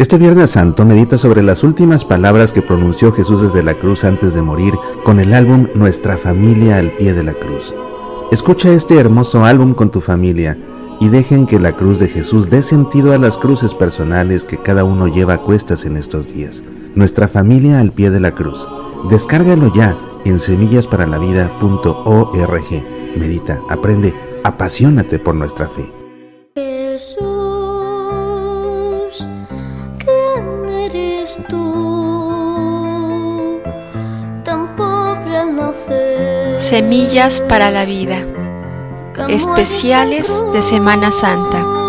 Este Viernes Santo medita sobre las últimas palabras que pronunció Jesús desde la cruz antes de morir con el álbum Nuestra familia al pie de la cruz. Escucha este hermoso álbum con tu familia y dejen que la cruz de Jesús dé sentido a las cruces personales que cada uno lleva a cuestas en estos días. Nuestra familia al pie de la cruz. Descárgalo ya en semillasparalavida.org. Medita, aprende, apasionate por nuestra fe. Semillas para la vida. Especiales de Semana Santa.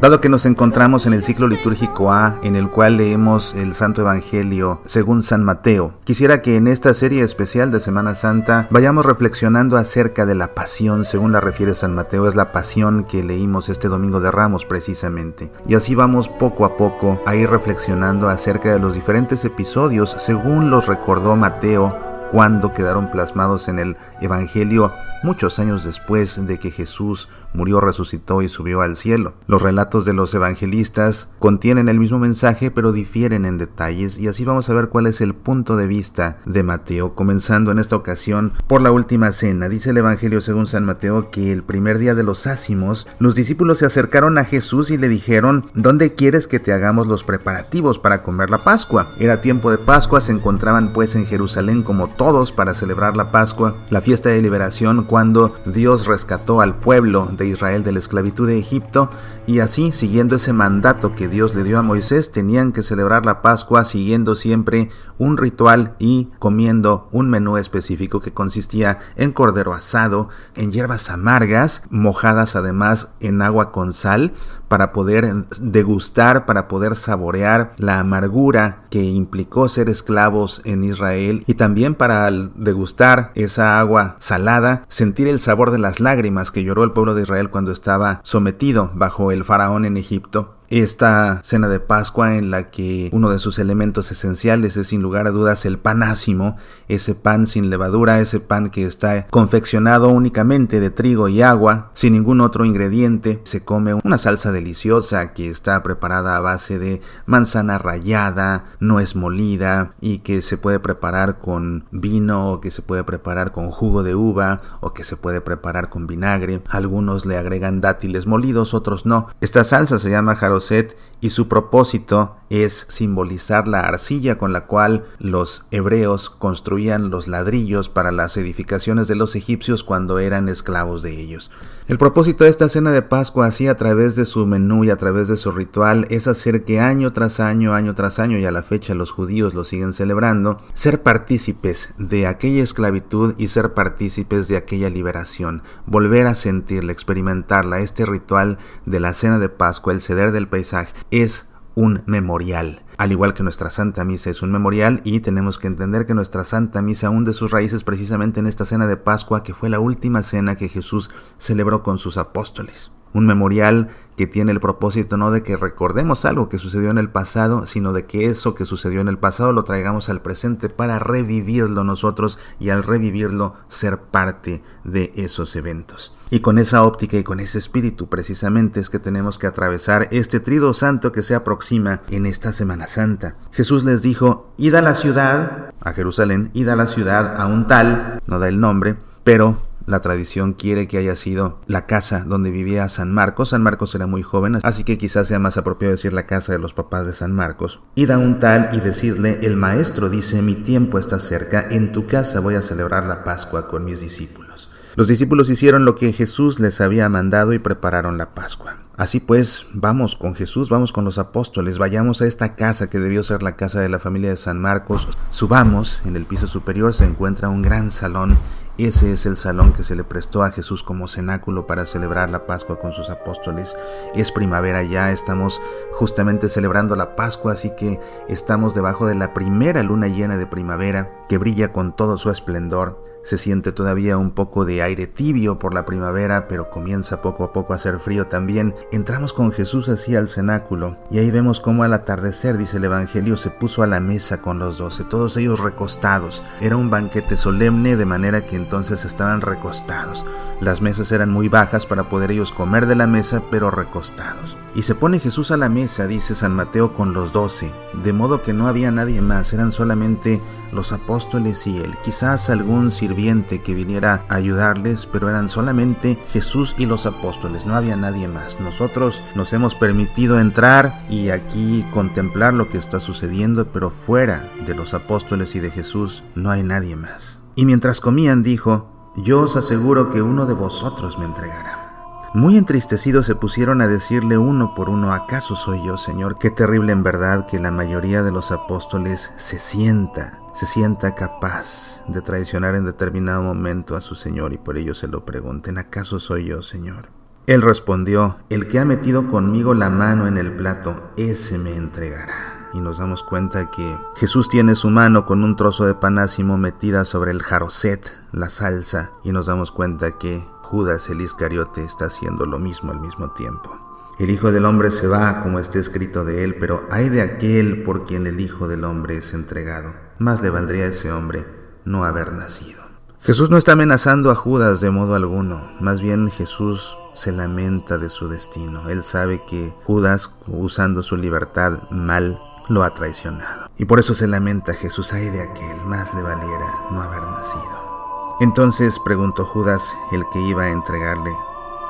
Dado que nos encontramos en el ciclo litúrgico A, en el cual leemos el Santo Evangelio según San Mateo, quisiera que en esta serie especial de Semana Santa vayamos reflexionando acerca de la pasión, según la refiere San Mateo, es la pasión que leímos este domingo de Ramos precisamente. Y así vamos poco a poco a ir reflexionando acerca de los diferentes episodios, según los recordó Mateo cuando quedaron plasmados en el Evangelio muchos años después de que Jesús murió, resucitó y subió al cielo. Los relatos de los evangelistas contienen el mismo mensaje pero difieren en detalles y así vamos a ver cuál es el punto de vista de Mateo, comenzando en esta ocasión por la última cena. Dice el Evangelio según San Mateo que el primer día de los ácimos, los discípulos se acercaron a Jesús y le dijeron, ¿dónde quieres que te hagamos los preparativos para comer la Pascua? Era tiempo de Pascua, se encontraban pues en Jerusalén como todos para celebrar la Pascua, la fiesta de liberación cuando Dios rescató al pueblo de Israel de la esclavitud de Egipto y así, siguiendo ese mandato que Dios le dio a Moisés, tenían que celebrar la Pascua siguiendo siempre un ritual y comiendo un menú específico que consistía en cordero asado, en hierbas amargas, mojadas además en agua con sal, para poder degustar, para poder saborear la amargura que implicó ser esclavos en Israel y también para degustar esa agua salada, sentir el sabor de las lágrimas que lloró el pueblo de Israel cuando estaba sometido bajo el faraón en Egipto esta cena de Pascua en la que uno de sus elementos esenciales es sin lugar a dudas el panásimo, ese pan sin levadura, ese pan que está confeccionado únicamente de trigo y agua, sin ningún otro ingrediente. Se come una salsa deliciosa que está preparada a base de manzana rallada, nuez molida y que se puede preparar con vino o que se puede preparar con jugo de uva o que se puede preparar con vinagre. Algunos le agregan dátiles molidos, otros no. Esta salsa se llama Rosette y su propósito es simbolizar la arcilla con la cual los hebreos construían los ladrillos para las edificaciones de los egipcios cuando eran esclavos de ellos. El propósito de esta cena de Pascua, así a través de su menú y a través de su ritual, es hacer que año tras año, año tras año, y a la fecha los judíos lo siguen celebrando, ser partícipes de aquella esclavitud y ser partícipes de aquella liberación, volver a sentirla, experimentarla. Este ritual de la cena de Pascua, el ceder del paisaje, es un memorial. Al igual que nuestra Santa Misa es un memorial y tenemos que entender que nuestra Santa Misa hunde sus raíces precisamente en esta cena de Pascua que fue la última cena que Jesús celebró con sus apóstoles. Un memorial que tiene el propósito no de que recordemos algo que sucedió en el pasado, sino de que eso que sucedió en el pasado lo traigamos al presente para revivirlo nosotros y al revivirlo ser parte de esos eventos. Y con esa óptica y con ese espíritu precisamente es que tenemos que atravesar este trido santo que se aproxima en esta Semana Santa. Jesús les dijo, id a la ciudad, a Jerusalén, id a la ciudad a un tal, no da el nombre, pero la tradición quiere que haya sido la casa donde vivía San Marcos. San Marcos era muy joven, así que quizás sea más apropiado decir la casa de los papás de San Marcos. Id a un tal y decirle, el maestro dice, mi tiempo está cerca, en tu casa voy a celebrar la Pascua con mis discípulos. Los discípulos hicieron lo que Jesús les había mandado y prepararon la Pascua. Así pues, vamos con Jesús, vamos con los apóstoles, vayamos a esta casa que debió ser la casa de la familia de San Marcos, subamos, en el piso superior se encuentra un gran salón ese es el salón que se le prestó a Jesús como cenáculo para celebrar la Pascua con sus apóstoles. Es primavera ya, estamos justamente celebrando la Pascua, así que estamos debajo de la primera luna llena de primavera que brilla con todo su esplendor Se siente todavía un poco de aire tibio por la primavera, pero comienza poco a poco a hacer frío también. Entramos con Jesús así al cenáculo y ahí vemos cómo al atardecer, dice el Evangelio, se puso a la mesa con los doce, todos ellos recostados. Era un banquete solemne de manera que entonces estaban recostados. Las mesas eran muy bajas para poder ellos comer de la mesa, pero recostados. Y se pone Jesús a la mesa, dice San Mateo, con los doce, de modo que no había nadie más, eran solamente los apóstoles y él, quizás algún que viniera a ayudarles, pero eran solamente Jesús y los apóstoles, no había nadie más. Nosotros nos hemos permitido entrar y aquí contemplar lo que está sucediendo, pero fuera de los apóstoles y de Jesús no hay nadie más. Y mientras comían dijo, yo os aseguro que uno de vosotros me entregará. Muy entristecidos se pusieron a decirle uno por uno, ¿acaso soy yo, Señor? Qué terrible en verdad que la mayoría de los apóstoles se sienta, se sienta capaz de traicionar en determinado momento a su Señor y por ello se lo pregunten, ¿acaso soy yo, Señor? Él respondió, el que ha metido conmigo la mano en el plato, ese me entregará. Y nos damos cuenta que Jesús tiene su mano con un trozo de panásimo metida sobre el jaroset, la salsa, y nos damos cuenta que Judas el Iscariote está haciendo lo mismo al mismo tiempo. El Hijo del Hombre se va, como está escrito de él, pero hay de aquel por quien el Hijo del Hombre es entregado. Más le valdría a ese hombre no haber nacido. Jesús no está amenazando a Judas de modo alguno, más bien Jesús se lamenta de su destino. Él sabe que Judas, usando su libertad mal, lo ha traicionado. Y por eso se lamenta Jesús, ay de aquel, más le valiera no haber nacido. Entonces preguntó Judas, el que iba a entregarle,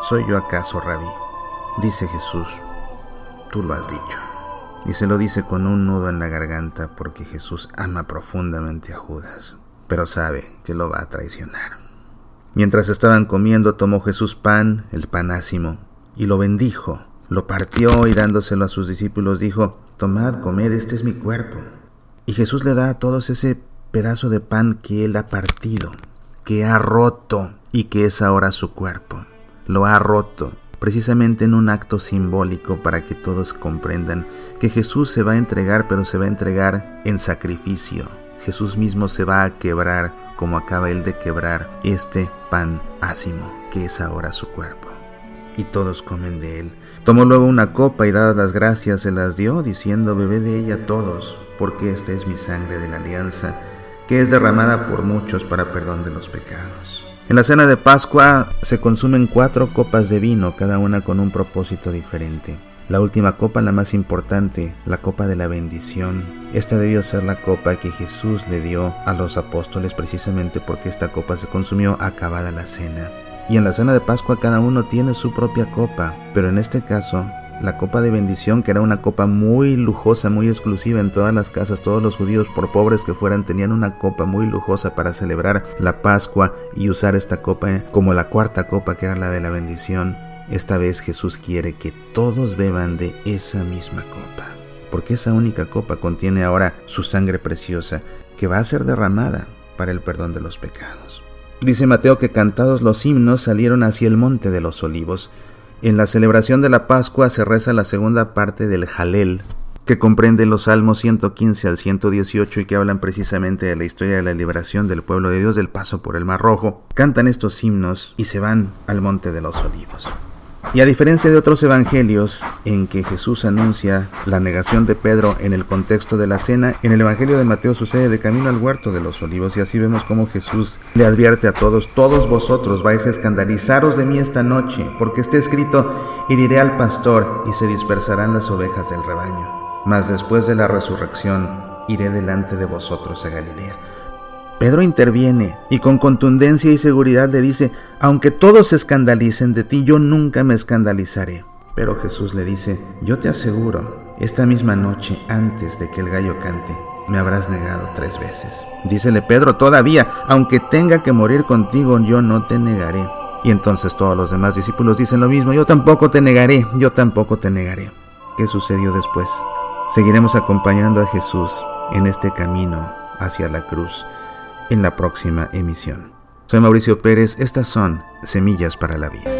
¿Soy yo acaso, rabí? Dice Jesús, tú lo has dicho. Y se lo dice con un nudo en la garganta porque Jesús ama profundamente a Judas, pero sabe que lo va a traicionar. Mientras estaban comiendo, tomó Jesús pan, el panásimo, y lo bendijo, lo partió y dándoselo a sus discípulos dijo, Tomad, comed, este es mi cuerpo. Y Jesús le da a todos ese pedazo de pan que él ha partido que ha roto y que es ahora su cuerpo. Lo ha roto precisamente en un acto simbólico para que todos comprendan que Jesús se va a entregar, pero se va a entregar en sacrificio. Jesús mismo se va a quebrar como acaba él de quebrar este pan ácimo, que es ahora su cuerpo. Y todos comen de él. Tomó luego una copa y dadas las gracias se las dio, diciendo, bebé de ella todos, porque esta es mi sangre de la alianza que es derramada por muchos para perdón de los pecados. En la cena de Pascua se consumen cuatro copas de vino, cada una con un propósito diferente. La última copa, la más importante, la copa de la bendición. Esta debió ser la copa que Jesús le dio a los apóstoles precisamente porque esta copa se consumió acabada la cena. Y en la cena de Pascua cada uno tiene su propia copa, pero en este caso la copa de bendición, que era una copa muy lujosa, muy exclusiva en todas las casas. Todos los judíos, por pobres que fueran, tenían una copa muy lujosa para celebrar la Pascua y usar esta copa como la cuarta copa, que era la de la bendición. Esta vez Jesús quiere que todos beban de esa misma copa, porque esa única copa contiene ahora su sangre preciosa, que va a ser derramada para el perdón de los pecados. Dice Mateo que cantados los himnos salieron hacia el monte de los olivos. En la celebración de la Pascua se reza la segunda parte del Jalel, que comprende los salmos 115 al 118 y que hablan precisamente de la historia de la liberación del pueblo de Dios del paso por el Mar Rojo. Cantan estos himnos y se van al Monte de los Olivos. Y a diferencia de otros evangelios en que Jesús anuncia la negación de Pedro en el contexto de la cena, en el Evangelio de Mateo sucede de camino al huerto de los olivos y así vemos como Jesús le advierte a todos, todos vosotros vais a escandalizaros de mí esta noche, porque está escrito, heriré al pastor y se dispersarán las ovejas del rebaño. Mas después de la resurrección iré delante de vosotros a Galilea. Pedro interviene y con contundencia y seguridad le dice, aunque todos se escandalicen de ti, yo nunca me escandalizaré. Pero Jesús le dice, yo te aseguro, esta misma noche, antes de que el gallo cante, me habrás negado tres veces. Dícele Pedro, todavía, aunque tenga que morir contigo, yo no te negaré. Y entonces todos los demás discípulos dicen lo mismo, yo tampoco te negaré, yo tampoco te negaré. ¿Qué sucedió después? Seguiremos acompañando a Jesús en este camino hacia la cruz en la próxima emisión. Soy Mauricio Pérez, estas son Semillas para la Vida.